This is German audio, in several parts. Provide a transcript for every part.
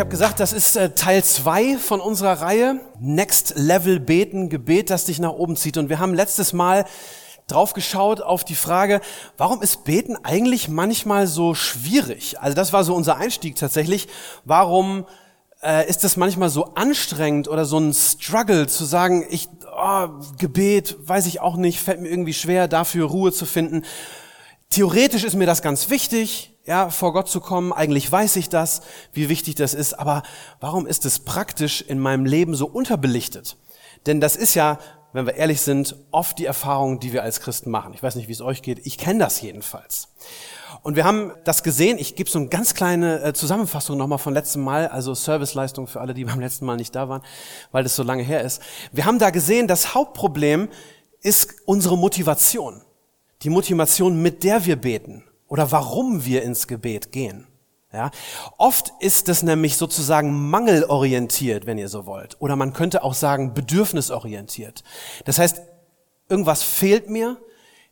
Ich habe gesagt, das ist äh, Teil zwei von unserer Reihe Next Level Beten, Gebet, das dich nach oben zieht. Und wir haben letztes Mal drauf geschaut auf die Frage, warum ist Beten eigentlich manchmal so schwierig? Also das war so unser Einstieg tatsächlich. Warum äh, ist das manchmal so anstrengend oder so ein Struggle zu sagen, ich oh, Gebet, weiß ich auch nicht, fällt mir irgendwie schwer, dafür Ruhe zu finden. Theoretisch ist mir das ganz wichtig, ja, vor Gott zu kommen. Eigentlich weiß ich das, wie wichtig das ist. Aber warum ist es praktisch in meinem Leben so unterbelichtet? Denn das ist ja, wenn wir ehrlich sind, oft die Erfahrung, die wir als Christen machen. Ich weiß nicht, wie es euch geht. Ich kenne das jedenfalls. Und wir haben das gesehen. Ich gebe so eine ganz kleine äh, Zusammenfassung nochmal von letztem Mal, also Serviceleistung für alle, die beim letzten Mal nicht da waren, weil das so lange her ist. Wir haben da gesehen, das Hauptproblem ist unsere Motivation. Die Motivation, mit der wir beten oder warum wir ins Gebet gehen. Ja, oft ist es nämlich sozusagen mangelorientiert, wenn ihr so wollt. Oder man könnte auch sagen bedürfnisorientiert. Das heißt, irgendwas fehlt mir,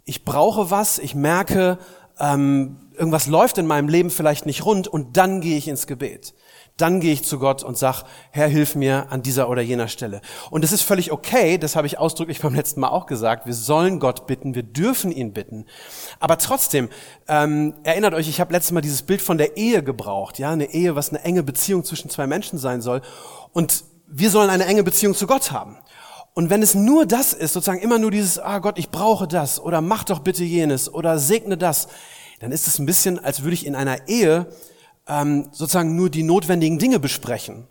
ich brauche was, ich merke, ähm, irgendwas läuft in meinem Leben vielleicht nicht rund und dann gehe ich ins Gebet dann gehe ich zu Gott und sag, Herr, hilf mir an dieser oder jener Stelle. Und es ist völlig okay, das habe ich ausdrücklich beim letzten Mal auch gesagt, wir sollen Gott bitten, wir dürfen ihn bitten. Aber trotzdem, ähm, erinnert euch, ich habe letztes Mal dieses Bild von der Ehe gebraucht, ja, eine Ehe, was eine enge Beziehung zwischen zwei Menschen sein soll. Und wir sollen eine enge Beziehung zu Gott haben. Und wenn es nur das ist, sozusagen immer nur dieses, ah Gott, ich brauche das oder mach doch bitte jenes oder segne das, dann ist es ein bisschen, als würde ich in einer Ehe ähm, sozusagen nur die notwendigen Dinge besprechen.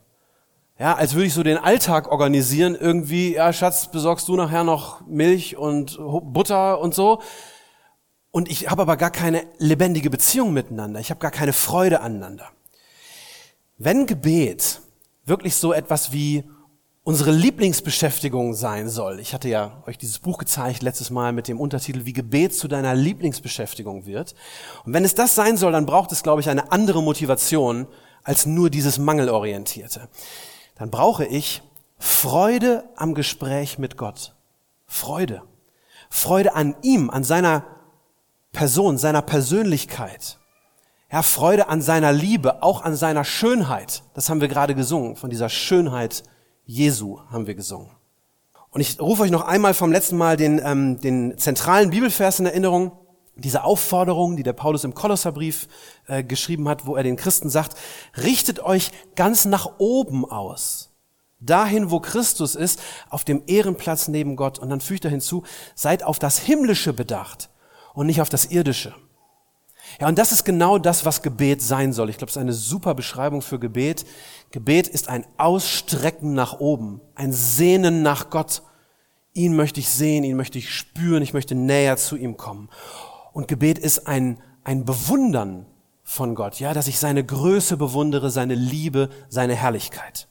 Ja, als würde ich so den Alltag organisieren, irgendwie, ja, Schatz, besorgst du nachher noch Milch und Butter und so. Und ich habe aber gar keine lebendige Beziehung miteinander. Ich habe gar keine Freude aneinander. Wenn Gebet wirklich so etwas wie unsere Lieblingsbeschäftigung sein soll. Ich hatte ja euch dieses Buch gezeigt letztes Mal mit dem Untertitel Wie Gebet zu deiner Lieblingsbeschäftigung wird. Und wenn es das sein soll, dann braucht es, glaube ich, eine andere Motivation als nur dieses Mangelorientierte. Dann brauche ich Freude am Gespräch mit Gott. Freude. Freude an ihm, an seiner Person, seiner Persönlichkeit. Ja, Freude an seiner Liebe, auch an seiner Schönheit. Das haben wir gerade gesungen, von dieser Schönheit Jesu haben wir gesungen. Und ich rufe euch noch einmal vom letzten Mal den, ähm, den zentralen Bibelvers in Erinnerung, diese Aufforderung, die der Paulus im Kolosserbrief äh, geschrieben hat, wo er den Christen sagt, richtet euch ganz nach oben aus, dahin, wo Christus ist, auf dem Ehrenplatz neben Gott. Und dann fügt er hinzu, seid auf das Himmlische bedacht und nicht auf das Irdische. Ja, und das ist genau das, was Gebet sein soll. Ich glaube, es ist eine super Beschreibung für Gebet. Gebet ist ein Ausstrecken nach oben, ein Sehnen nach Gott. Ihn möchte ich sehen, ihn möchte ich spüren, ich möchte näher zu ihm kommen. Und Gebet ist ein, ein Bewundern von Gott, ja, dass ich seine Größe bewundere, seine Liebe, seine Herrlichkeit.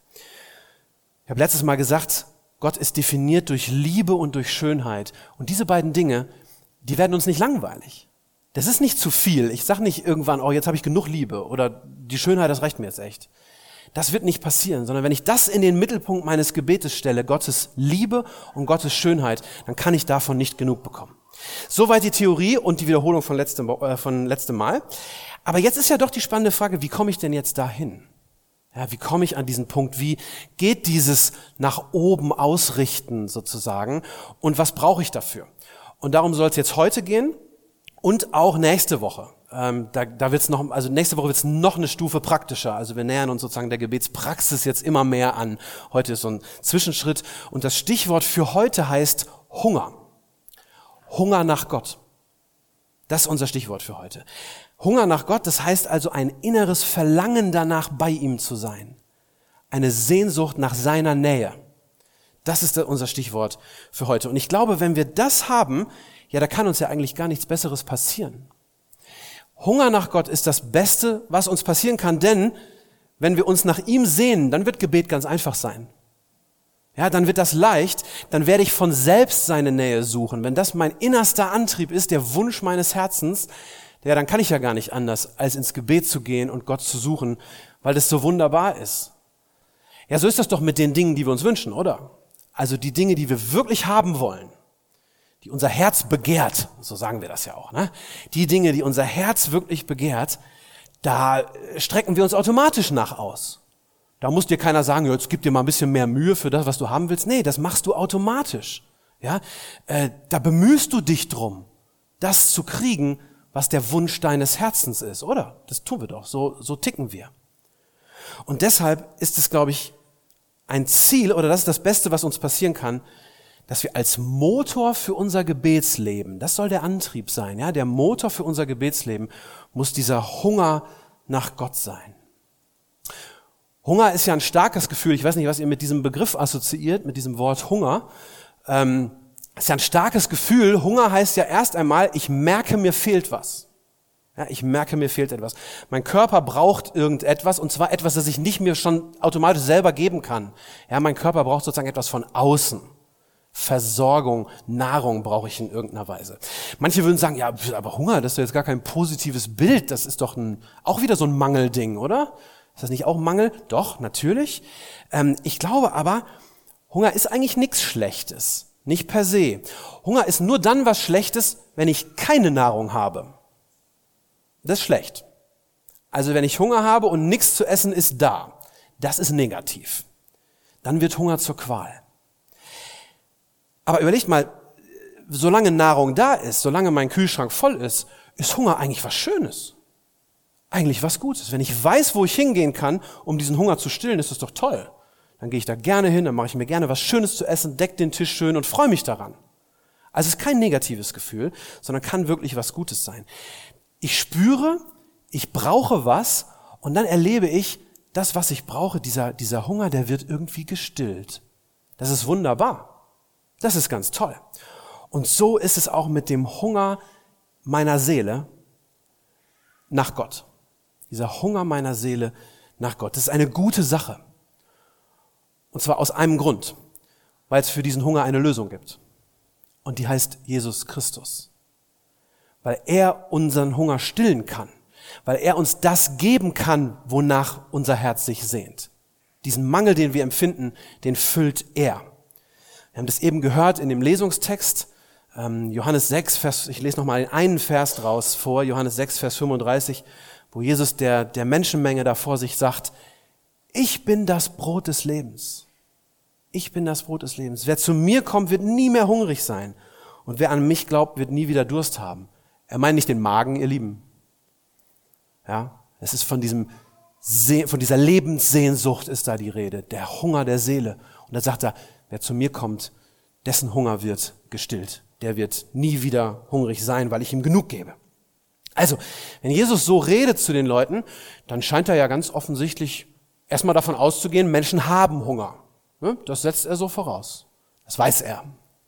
Ich habe letztes Mal gesagt, Gott ist definiert durch Liebe und durch Schönheit. Und diese beiden Dinge, die werden uns nicht langweilig. Das ist nicht zu viel. Ich sage nicht irgendwann, oh, jetzt habe ich genug Liebe oder die Schönheit, das reicht mir jetzt echt. Das wird nicht passieren, sondern wenn ich das in den Mittelpunkt meines Gebetes stelle, Gottes Liebe und Gottes Schönheit, dann kann ich davon nicht genug bekommen. Soweit die Theorie und die Wiederholung von letztem, äh, von letztem Mal. Aber jetzt ist ja doch die spannende Frage, wie komme ich denn jetzt dahin? Ja, wie komme ich an diesen Punkt? Wie geht dieses nach oben ausrichten sozusagen? Und was brauche ich dafür? Und darum soll es jetzt heute gehen und auch nächste Woche. Ähm, da da wird es noch, also nächste Woche wird es noch eine Stufe praktischer. Also wir nähern uns sozusagen der Gebetspraxis jetzt immer mehr an. Heute ist so ein Zwischenschritt und das Stichwort für heute heißt Hunger. Hunger nach Gott. Das ist unser Stichwort für heute. Hunger nach Gott, das heißt also ein inneres Verlangen danach, bei ihm zu sein. Eine Sehnsucht nach seiner Nähe. Das ist unser Stichwort für heute. Und ich glaube, wenn wir das haben, ja, da kann uns ja eigentlich gar nichts Besseres passieren. Hunger nach Gott ist das Beste, was uns passieren kann, denn wenn wir uns nach ihm sehnen, dann wird Gebet ganz einfach sein. Ja, dann wird das leicht, dann werde ich von selbst seine Nähe suchen. Wenn das mein innerster Antrieb ist, der Wunsch meines Herzens, ja, dann kann ich ja gar nicht anders, als ins Gebet zu gehen und Gott zu suchen, weil das so wunderbar ist. Ja, so ist das doch mit den Dingen, die wir uns wünschen, oder? Also die Dinge, die wir wirklich haben wollen, die unser Herz begehrt, so sagen wir das ja auch, ne? Die Dinge, die unser Herz wirklich begehrt, da strecken wir uns automatisch nach aus. Da muss dir keiner sagen, jetzt gib dir mal ein bisschen mehr Mühe für das, was du haben willst. Nee, das machst du automatisch. Ja, äh, da bemühst du dich drum, das zu kriegen, was der Wunsch deines Herzens ist, oder? Das tun wir doch. So, so ticken wir. Und deshalb ist es, glaube ich, ein Ziel, oder das ist das Beste, was uns passieren kann, dass wir als Motor für unser Gebetsleben, das soll der Antrieb sein, ja, der Motor für unser Gebetsleben muss dieser Hunger nach Gott sein. Hunger ist ja ein starkes Gefühl. Ich weiß nicht, was ihr mit diesem Begriff assoziiert, mit diesem Wort Hunger. Ähm, ist ja ein starkes Gefühl. Hunger heißt ja erst einmal, ich merke, mir fehlt was. Ja, ich merke, mir fehlt etwas. Mein Körper braucht irgendetwas und zwar etwas, das ich nicht mir schon automatisch selber geben kann. Ja, mein Körper braucht sozusagen etwas von außen. Versorgung, Nahrung brauche ich in irgendeiner Weise. Manche würden sagen, ja, aber Hunger, das ist doch jetzt gar kein positives Bild. Das ist doch ein, auch wieder so ein Mangelding, oder? Ist das nicht auch Mangel? Doch, natürlich. Ähm, ich glaube aber, Hunger ist eigentlich nichts Schlechtes. Nicht per se. Hunger ist nur dann was Schlechtes, wenn ich keine Nahrung habe. Das ist schlecht. Also wenn ich Hunger habe und nichts zu essen ist da, das ist negativ. Dann wird Hunger zur Qual. Aber überlegt mal, solange Nahrung da ist, solange mein Kühlschrank voll ist, ist Hunger eigentlich was Schönes eigentlich was Gutes. Wenn ich weiß, wo ich hingehen kann, um diesen Hunger zu stillen, ist das doch toll. Dann gehe ich da gerne hin, dann mache ich mir gerne was Schönes zu essen, deck den Tisch schön und freue mich daran. Also es ist kein negatives Gefühl, sondern kann wirklich was Gutes sein. Ich spüre, ich brauche was und dann erlebe ich, das, was ich brauche, dieser, dieser Hunger, der wird irgendwie gestillt. Das ist wunderbar. Das ist ganz toll. Und so ist es auch mit dem Hunger meiner Seele nach Gott dieser Hunger meiner Seele nach Gott. Das ist eine gute Sache. Und zwar aus einem Grund, weil es für diesen Hunger eine Lösung gibt. Und die heißt Jesus Christus. Weil er unseren Hunger stillen kann. Weil er uns das geben kann, wonach unser Herz sich sehnt. Diesen Mangel, den wir empfinden, den füllt er. Wir haben das eben gehört in dem Lesungstext. Ähm, Johannes 6, Vers, ich lese nochmal einen Vers draus vor. Johannes 6, Vers 35 wo Jesus der, der Menschenmenge da vor sich sagt, ich bin das Brot des Lebens. Ich bin das Brot des Lebens. Wer zu mir kommt, wird nie mehr hungrig sein. Und wer an mich glaubt, wird nie wieder Durst haben. Er meint nicht den Magen, ihr Lieben. Ja, es ist von diesem, von dieser Lebenssehnsucht ist da die Rede. Der Hunger der Seele. Und da sagt er, wer zu mir kommt, dessen Hunger wird gestillt. Der wird nie wieder hungrig sein, weil ich ihm genug gebe. Also, wenn Jesus so redet zu den Leuten, dann scheint er ja ganz offensichtlich erstmal davon auszugehen, Menschen haben Hunger. Ne? Das setzt er so voraus. Das weiß er,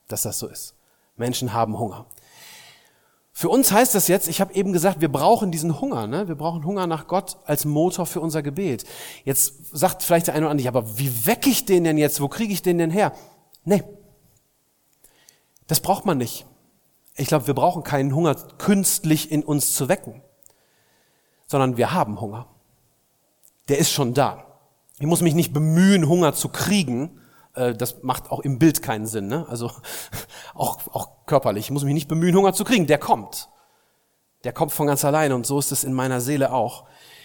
dass das so ist. Menschen haben Hunger. Für uns heißt das jetzt, ich habe eben gesagt, wir brauchen diesen Hunger. Ne? Wir brauchen Hunger nach Gott als Motor für unser Gebet. Jetzt sagt vielleicht der eine oder andere, aber wie wecke ich den denn jetzt? Wo kriege ich den denn her? Nee, das braucht man nicht. Ich glaube, wir brauchen keinen Hunger künstlich in uns zu wecken, sondern wir haben Hunger. Der ist schon da. Ich muss mich nicht bemühen, Hunger zu kriegen. Äh, das macht auch im Bild keinen Sinn. Ne? Also auch, auch körperlich. Ich muss mich nicht bemühen, Hunger zu kriegen. Der kommt. Der kommt von ganz alleine und so ist es in meiner Seele auch.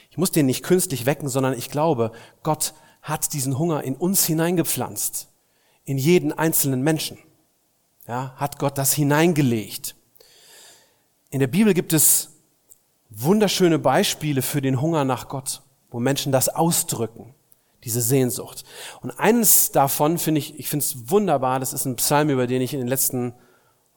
Ich muss den nicht künstlich wecken, sondern ich glaube, Gott hat diesen Hunger in uns hineingepflanzt. In jeden einzelnen Menschen ja, hat Gott das hineingelegt. In der Bibel gibt es wunderschöne Beispiele für den Hunger nach Gott, wo Menschen das ausdrücken, diese Sehnsucht. Und eines davon finde ich, ich finde es wunderbar, das ist ein Psalm, über den ich in den letzten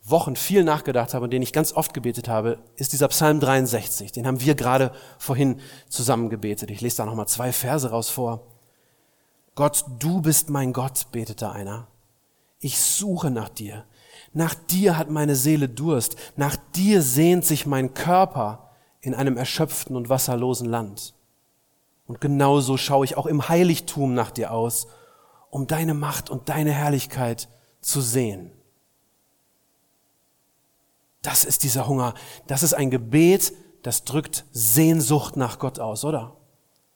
Wochen viel nachgedacht habe und den ich ganz oft gebetet habe, ist dieser Psalm 63. Den haben wir gerade vorhin zusammen gebetet. Ich lese da nochmal zwei Verse raus vor. Gott, du bist mein Gott, betete einer. Ich suche nach dir. Nach dir hat meine Seele Durst, nach dir sehnt sich mein Körper in einem erschöpften und wasserlosen Land. Und genauso schaue ich auch im Heiligtum nach dir aus, um deine Macht und deine Herrlichkeit zu sehen. Das ist dieser Hunger. Das ist ein Gebet, das drückt Sehnsucht nach Gott aus, oder?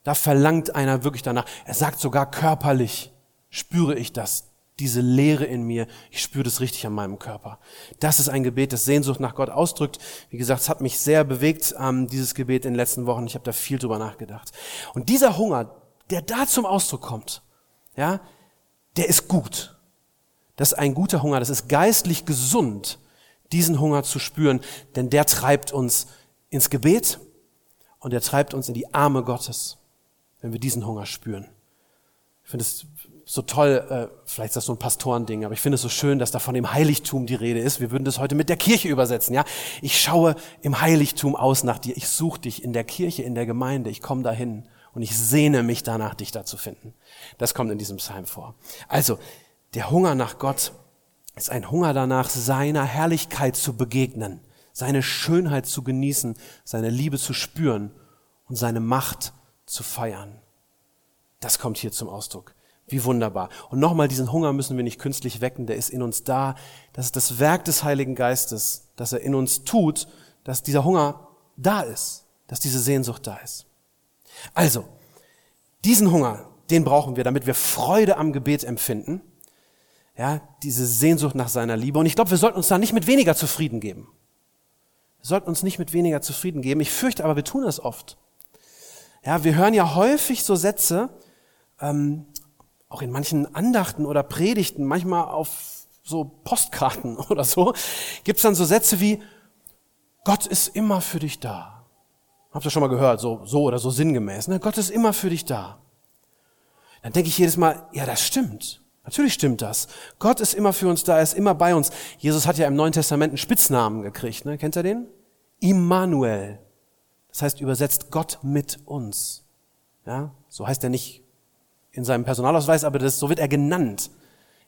Da verlangt einer wirklich danach. Er sagt sogar körperlich, spüre ich das, diese Leere in mir. Ich spüre das richtig an meinem Körper. Das ist ein Gebet, das Sehnsucht nach Gott ausdrückt. Wie gesagt, es hat mich sehr bewegt, ähm, dieses Gebet in den letzten Wochen. Ich habe da viel drüber nachgedacht. Und dieser Hunger, der da zum Ausdruck kommt, ja, der ist gut. Das ist ein guter Hunger, das ist geistlich gesund, diesen Hunger zu spüren, denn der treibt uns ins Gebet und der treibt uns in die Arme Gottes, wenn wir diesen Hunger spüren. Ich finde es so toll, äh, vielleicht ist das so ein Pastorending, aber ich finde es so schön, dass da von dem Heiligtum die Rede ist. Wir würden das heute mit der Kirche übersetzen, ja? Ich schaue im Heiligtum aus nach dir. Ich suche dich in der Kirche, in der Gemeinde. Ich komme dahin und ich sehne mich danach, dich da zu finden. Das kommt in diesem Psalm vor. Also, der Hunger nach Gott ist ein Hunger danach, seiner Herrlichkeit zu begegnen, seine Schönheit zu genießen, seine Liebe zu spüren und seine Macht zu feiern. Das kommt hier zum Ausdruck. Wie wunderbar. Und nochmal, diesen Hunger müssen wir nicht künstlich wecken, der ist in uns da. Das ist das Werk des Heiligen Geistes, dass er in uns tut, dass dieser Hunger da ist, dass diese Sehnsucht da ist. Also, diesen Hunger, den brauchen wir, damit wir Freude am Gebet empfinden. Ja, diese Sehnsucht nach seiner Liebe. Und ich glaube, wir sollten uns da nicht mit weniger zufrieden geben. Wir sollten uns nicht mit weniger zufrieden geben. Ich fürchte aber, wir tun das oft. Ja, wir hören ja häufig so Sätze, ähm, auch in manchen Andachten oder Predigten, manchmal auf so Postkarten oder so, gibt's dann so Sätze wie, Gott ist immer für dich da. Habt ihr schon mal gehört, so, so oder so sinngemäß. Ne? Gott ist immer für dich da. Dann denke ich jedes Mal, ja, das stimmt. Natürlich stimmt das. Gott ist immer für uns da, er ist immer bei uns. Jesus hat ja im Neuen Testament einen Spitznamen gekriegt. Ne? Kennt ihr den? Immanuel. Das heißt übersetzt Gott mit uns. Ja? So heißt er nicht in seinem Personalausweis, aber das, so wird er genannt.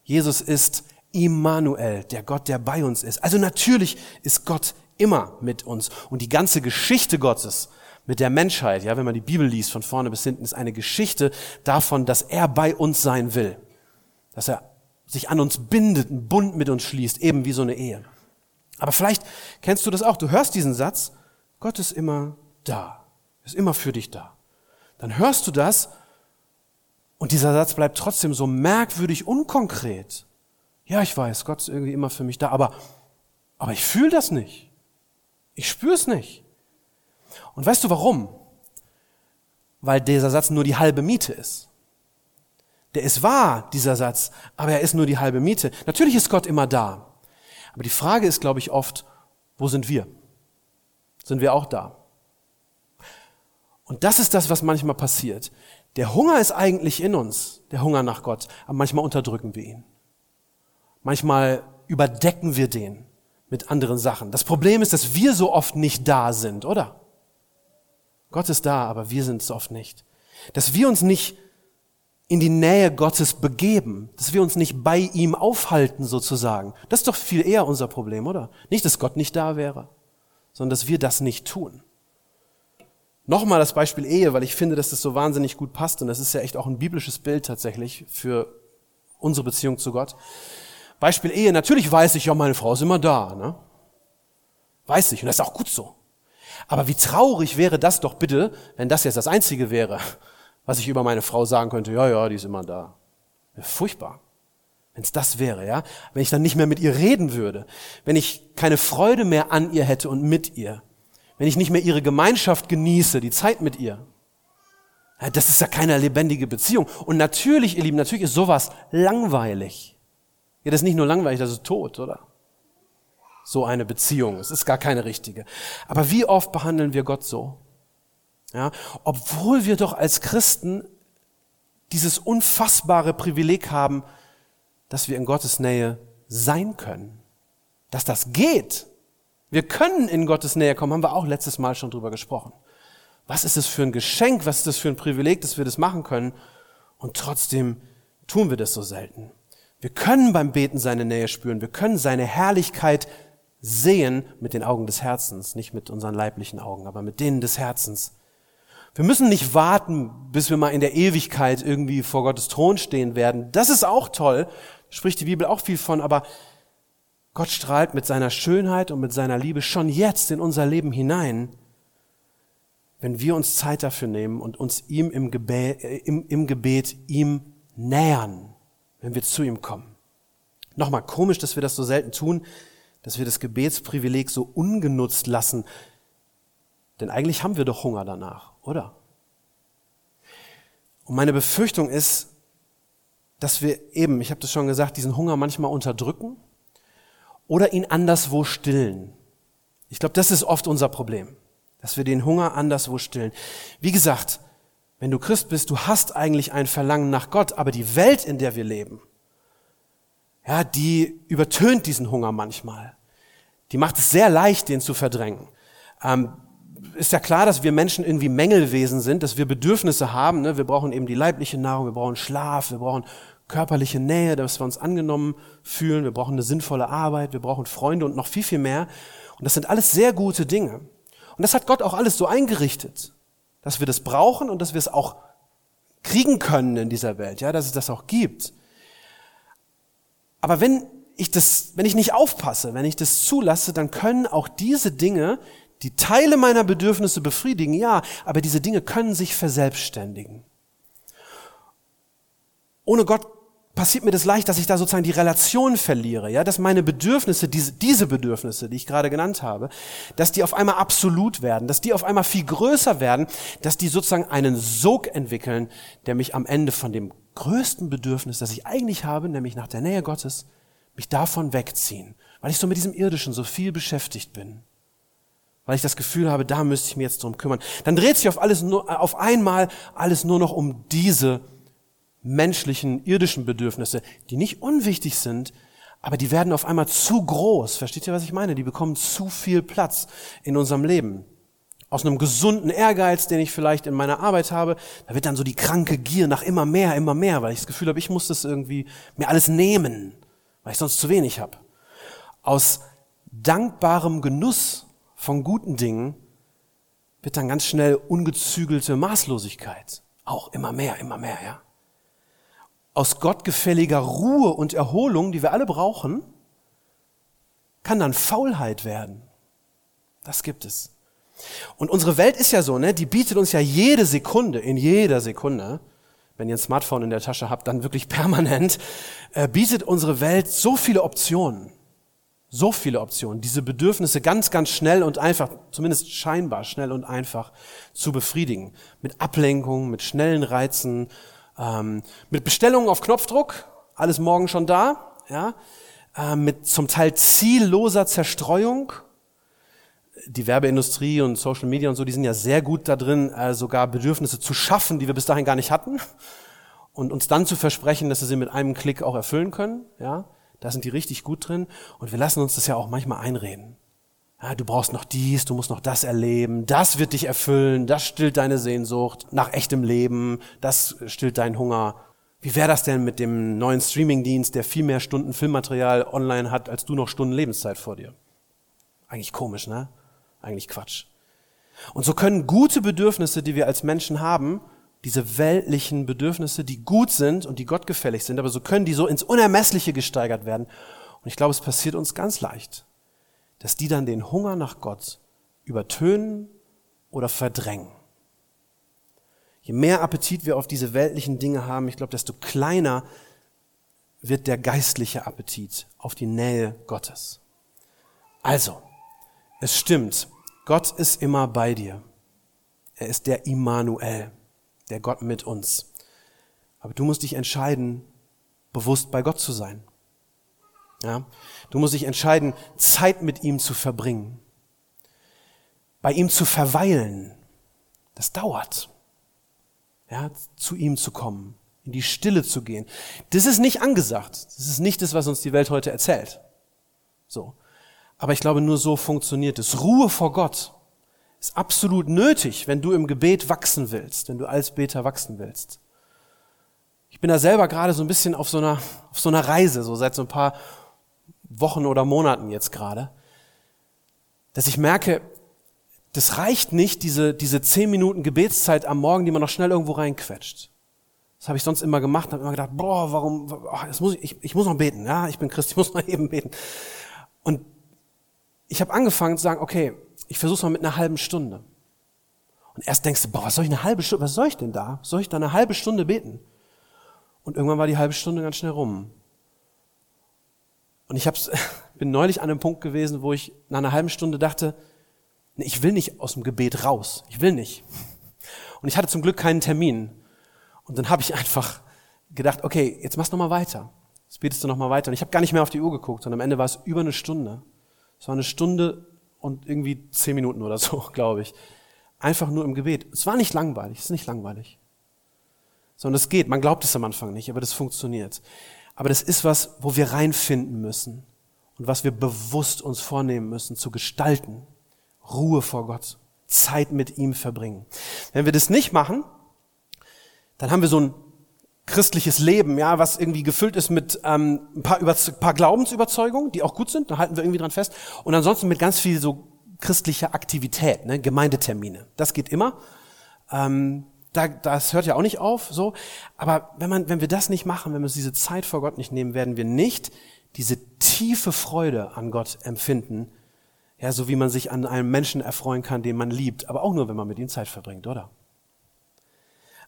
Jesus ist Immanuel, der Gott, der bei uns ist. Also natürlich ist Gott immer mit uns. Und die ganze Geschichte Gottes mit der Menschheit, ja, wenn man die Bibel liest von vorne bis hinten, ist eine Geschichte davon, dass er bei uns sein will. Dass er sich an uns bindet, einen Bund mit uns schließt, eben wie so eine Ehe. Aber vielleicht kennst du das auch. Du hörst diesen Satz, Gott ist immer da, ist immer für dich da. Dann hörst du das und dieser Satz bleibt trotzdem so merkwürdig unkonkret. Ja, ich weiß, Gott ist irgendwie immer für mich da, aber, aber ich fühle das nicht. Ich spüre es nicht. Und weißt du warum? Weil dieser Satz nur die halbe Miete ist. Der ist wahr, dieser Satz, aber er ist nur die halbe Miete. Natürlich ist Gott immer da. Aber die Frage ist, glaube ich, oft, wo sind wir? Sind wir auch da? Und das ist das, was manchmal passiert. Der Hunger ist eigentlich in uns, der Hunger nach Gott, aber manchmal unterdrücken wir ihn. Manchmal überdecken wir den mit anderen Sachen. Das Problem ist, dass wir so oft nicht da sind, oder? Gott ist da, aber wir sind es oft nicht. Dass wir uns nicht in die Nähe Gottes begeben, dass wir uns nicht bei ihm aufhalten sozusagen. Das ist doch viel eher unser Problem, oder? Nicht, dass Gott nicht da wäre, sondern dass wir das nicht tun. Nochmal das Beispiel Ehe, weil ich finde, dass das so wahnsinnig gut passt und das ist ja echt auch ein biblisches Bild tatsächlich für unsere Beziehung zu Gott. Beispiel Ehe, natürlich weiß ich ja, meine Frau ist immer da, ne? Weiß ich und das ist auch gut so. Aber wie traurig wäre das doch bitte, wenn das jetzt das Einzige wäre, was ich über meine Frau sagen könnte, ja, ja, die ist immer da. Furchtbar. Wenn es das wäre, ja? Wenn ich dann nicht mehr mit ihr reden würde, wenn ich keine Freude mehr an ihr hätte und mit ihr, wenn ich nicht mehr ihre Gemeinschaft genieße, die Zeit mit ihr, das ist ja keine lebendige Beziehung. Und natürlich, ihr Lieben, natürlich ist sowas langweilig. Ja, das ist nicht nur langweilig, das ist tot, oder? So eine Beziehung. Es ist gar keine richtige. Aber wie oft behandeln wir Gott so? Ja, obwohl wir doch als Christen dieses unfassbare Privileg haben, dass wir in Gottes Nähe sein können. Dass das geht. Wir können in Gottes Nähe kommen, haben wir auch letztes Mal schon drüber gesprochen. Was ist es für ein Geschenk, was ist es für ein Privileg, dass wir das machen können? Und trotzdem tun wir das so selten. Wir können beim Beten seine Nähe spüren, wir können seine Herrlichkeit sehen mit den Augen des Herzens, nicht mit unseren leiblichen Augen, aber mit denen des Herzens. Wir müssen nicht warten, bis wir mal in der Ewigkeit irgendwie vor Gottes Thron stehen werden. Das ist auch toll, spricht die Bibel auch viel von, aber Gott strahlt mit seiner Schönheit und mit seiner Liebe schon jetzt in unser Leben hinein, wenn wir uns Zeit dafür nehmen und uns ihm im Gebet, äh, im, im Gebet ihm nähern, wenn wir zu ihm kommen. Nochmal komisch, dass wir das so selten tun, dass wir das Gebetsprivileg so ungenutzt lassen. Denn eigentlich haben wir doch Hunger danach, oder? Und meine Befürchtung ist, dass wir eben, ich habe das schon gesagt, diesen Hunger manchmal unterdrücken oder ihn anderswo stillen. Ich glaube, das ist oft unser Problem, dass wir den Hunger anderswo stillen. Wie gesagt, wenn du Christ bist, du hast eigentlich ein Verlangen nach Gott, aber die Welt, in der wir leben, ja, die übertönt diesen Hunger manchmal. Die macht es sehr leicht, den zu verdrängen. Ähm, ist ja klar, dass wir Menschen irgendwie Mängelwesen sind, dass wir Bedürfnisse haben. Ne? Wir brauchen eben die leibliche Nahrung, wir brauchen Schlaf, wir brauchen körperliche Nähe, dass wir uns angenommen fühlen, wir brauchen eine sinnvolle Arbeit, wir brauchen Freunde und noch viel, viel mehr. Und das sind alles sehr gute Dinge. Und das hat Gott auch alles so eingerichtet, dass wir das brauchen und dass wir es auch kriegen können in dieser Welt, ja, dass es das auch gibt. Aber wenn ich das, wenn ich nicht aufpasse, wenn ich das zulasse, dann können auch diese Dinge, die Teile meiner Bedürfnisse befriedigen, ja, aber diese Dinge können sich verselbstständigen. Ohne Gott passiert mir das leicht, dass ich da sozusagen die Relation verliere, ja, dass meine Bedürfnisse, diese, diese Bedürfnisse, die ich gerade genannt habe, dass die auf einmal absolut werden, dass die auf einmal viel größer werden, dass die sozusagen einen Sog entwickeln, der mich am Ende von dem größten Bedürfnis, das ich eigentlich habe, nämlich nach der Nähe Gottes, mich davon wegziehen, weil ich so mit diesem Irdischen so viel beschäftigt bin, weil ich das Gefühl habe, da müsste ich mir jetzt drum kümmern. Dann dreht sich auf alles nur, äh, auf einmal alles nur noch um diese menschlichen, irdischen Bedürfnisse, die nicht unwichtig sind, aber die werden auf einmal zu groß. Versteht ihr, was ich meine? Die bekommen zu viel Platz in unserem Leben aus einem gesunden Ehrgeiz, den ich vielleicht in meiner Arbeit habe, da wird dann so die kranke Gier nach immer mehr, immer mehr, weil ich das Gefühl habe, ich muss das irgendwie mir alles nehmen, weil ich sonst zu wenig habe. Aus dankbarem Genuss von guten Dingen wird dann ganz schnell ungezügelte Maßlosigkeit. Auch immer mehr, immer mehr, ja. Aus gottgefälliger Ruhe und Erholung, die wir alle brauchen, kann dann Faulheit werden. Das gibt es. Und unsere Welt ist ja so, ne? Die bietet uns ja jede Sekunde, in jeder Sekunde, wenn ihr ein Smartphone in der Tasche habt, dann wirklich permanent, äh, bietet unsere Welt so viele Optionen. So viele Optionen, diese Bedürfnisse ganz, ganz schnell und einfach, zumindest scheinbar schnell und einfach zu befriedigen. Mit Ablenkung, mit schnellen Reizen, ähm, mit Bestellungen auf Knopfdruck, alles morgen schon da, ja, äh, mit zum Teil zielloser Zerstreuung, die Werbeindustrie und Social Media und so, die sind ja sehr gut da drin, äh, sogar Bedürfnisse zu schaffen, die wir bis dahin gar nicht hatten. Und uns dann zu versprechen, dass wir sie mit einem Klick auch erfüllen können. Ja, da sind die richtig gut drin. Und wir lassen uns das ja auch manchmal einreden. Ja, du brauchst noch dies, du musst noch das erleben, das wird dich erfüllen, das stillt deine Sehnsucht nach echtem Leben, das stillt deinen Hunger. Wie wäre das denn mit dem neuen Streamingdienst, der viel mehr Stunden Filmmaterial online hat, als du noch Stunden Lebenszeit vor dir? Eigentlich komisch, ne? Eigentlich Quatsch. Und so können gute Bedürfnisse, die wir als Menschen haben, diese weltlichen Bedürfnisse, die gut sind und die gottgefällig sind, aber so können die so ins Unermessliche gesteigert werden. Und ich glaube, es passiert uns ganz leicht, dass die dann den Hunger nach Gott übertönen oder verdrängen. Je mehr Appetit wir auf diese weltlichen Dinge haben, ich glaube, desto kleiner wird der geistliche Appetit auf die Nähe Gottes. Also, es stimmt, Gott ist immer bei dir. Er ist der Immanuel, der Gott mit uns. Aber du musst dich entscheiden, bewusst bei Gott zu sein. Ja? Du musst dich entscheiden, Zeit mit ihm zu verbringen. Bei ihm zu verweilen. Das dauert. Ja, zu ihm zu kommen, in die Stille zu gehen. Das ist nicht angesagt. Das ist nicht das, was uns die Welt heute erzählt. So. Aber ich glaube, nur so funktioniert es. Ruhe vor Gott ist absolut nötig, wenn du im Gebet wachsen willst, wenn du als Beter wachsen willst. Ich bin da selber gerade so ein bisschen auf so einer, auf so einer Reise, so seit so ein paar Wochen oder Monaten jetzt gerade, dass ich merke, das reicht nicht, diese, diese zehn Minuten Gebetszeit am Morgen, die man noch schnell irgendwo reinquetscht. Das habe ich sonst immer gemacht, habe immer gedacht, boah, warum, ach, das muss ich, ich, ich muss noch beten, ja, ich bin Christ, ich muss noch eben beten. Und ich habe angefangen zu sagen, okay, ich versuche mal mit einer halben Stunde. Und erst denkst du, boah, was soll ich eine halbe Stunde, was soll ich denn da? Soll ich da eine halbe Stunde beten? Und irgendwann war die halbe Stunde ganz schnell rum. Und ich hab's, bin neulich an einem Punkt gewesen, wo ich nach einer halben Stunde dachte, nee, ich will nicht aus dem Gebet raus. Ich will nicht. Und ich hatte zum Glück keinen Termin. Und dann habe ich einfach gedacht, okay, jetzt machst du noch mal weiter. Jetzt betest du noch mal weiter. Und ich habe gar nicht mehr auf die Uhr geguckt. Und am Ende war es über eine Stunde. Es war eine Stunde und irgendwie zehn Minuten oder so, glaube ich. Einfach nur im Gebet. Es war nicht langweilig. Es ist nicht langweilig. Sondern es geht. Man glaubt es am Anfang nicht, aber das funktioniert. Aber das ist was, wo wir reinfinden müssen und was wir bewusst uns vornehmen müssen zu gestalten. Ruhe vor Gott, Zeit mit ihm verbringen. Wenn wir das nicht machen, dann haben wir so ein christliches Leben, ja, was irgendwie gefüllt ist mit ähm, ein paar, Über paar Glaubensüberzeugungen, die auch gut sind, da halten wir irgendwie dran fest, und ansonsten mit ganz viel so christlicher Aktivität, ne, Gemeindetermine. Das geht immer. Ähm, da, das hört ja auch nicht auf, so. Aber wenn man, wenn wir das nicht machen, wenn wir uns diese Zeit vor Gott nicht nehmen, werden wir nicht diese tiefe Freude an Gott empfinden, ja, so wie man sich an einem Menschen erfreuen kann, den man liebt, aber auch nur, wenn man mit ihm Zeit verbringt, oder?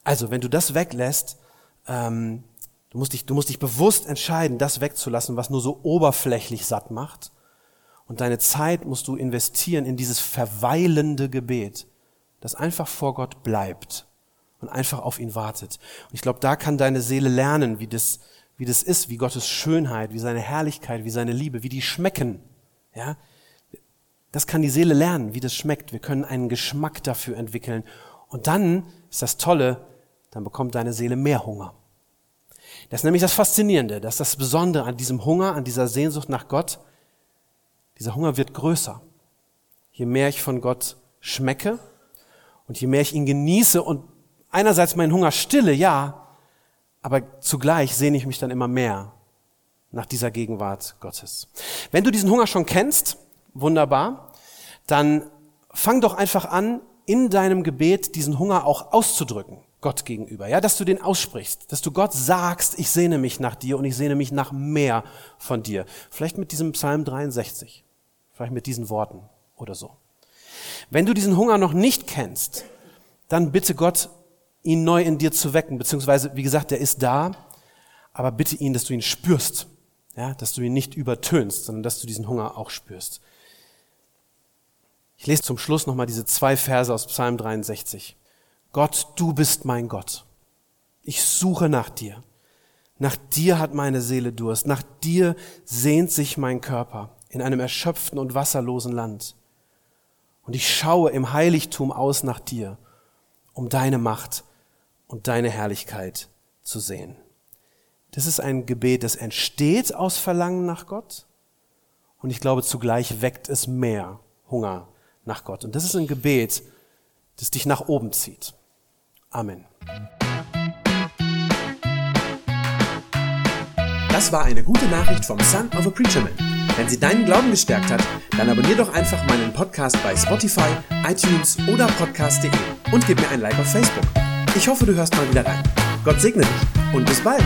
Also, wenn du das weglässt, ähm, du musst dich, du musst dich bewusst entscheiden, das wegzulassen, was nur so oberflächlich satt macht. Und deine Zeit musst du investieren in dieses verweilende Gebet, das einfach vor Gott bleibt und einfach auf ihn wartet. Und ich glaube, da kann deine Seele lernen, wie das, wie das ist, wie Gottes Schönheit, wie seine Herrlichkeit, wie seine Liebe, wie die schmecken. Ja? Das kann die Seele lernen, wie das schmeckt. Wir können einen Geschmack dafür entwickeln. Und dann ist das Tolle, dann bekommt deine Seele mehr Hunger. Das ist nämlich das Faszinierende, das ist das Besondere an diesem Hunger, an dieser Sehnsucht nach Gott. Dieser Hunger wird größer. Je mehr ich von Gott schmecke und je mehr ich ihn genieße und einerseits meinen Hunger stille, ja, aber zugleich sehne ich mich dann immer mehr nach dieser Gegenwart Gottes. Wenn du diesen Hunger schon kennst, wunderbar, dann fang doch einfach an, in deinem Gebet diesen Hunger auch auszudrücken, Gott gegenüber, ja, dass du den aussprichst, dass du Gott sagst, ich sehne mich nach dir und ich sehne mich nach mehr von dir. Vielleicht mit diesem Psalm 63, vielleicht mit diesen Worten oder so. Wenn du diesen Hunger noch nicht kennst, dann bitte Gott ihn neu in dir zu wecken, beziehungsweise, wie gesagt, der ist da, aber bitte ihn, dass du ihn spürst, ja, dass du ihn nicht übertönst, sondern dass du diesen Hunger auch spürst. Ich lese zum Schluss nochmal diese zwei Verse aus Psalm 63. Gott, du bist mein Gott. Ich suche nach dir. Nach dir hat meine Seele Durst. Nach dir sehnt sich mein Körper in einem erschöpften und wasserlosen Land. Und ich schaue im Heiligtum aus nach dir, um deine Macht und deine Herrlichkeit zu sehen. Das ist ein Gebet, das entsteht aus Verlangen nach Gott und ich glaube zugleich weckt es mehr Hunger nach Gott. Und das ist ein Gebet, das dich nach oben zieht. Amen. Das war eine gute Nachricht vom Son of a Preacher Man. Wenn sie deinen Glauben gestärkt hat, dann abonnier doch einfach meinen Podcast bei Spotify, iTunes oder podcast.de und gib mir ein Like auf Facebook. Ich hoffe, du hörst mal wieder rein. Gott segne dich und bis bald.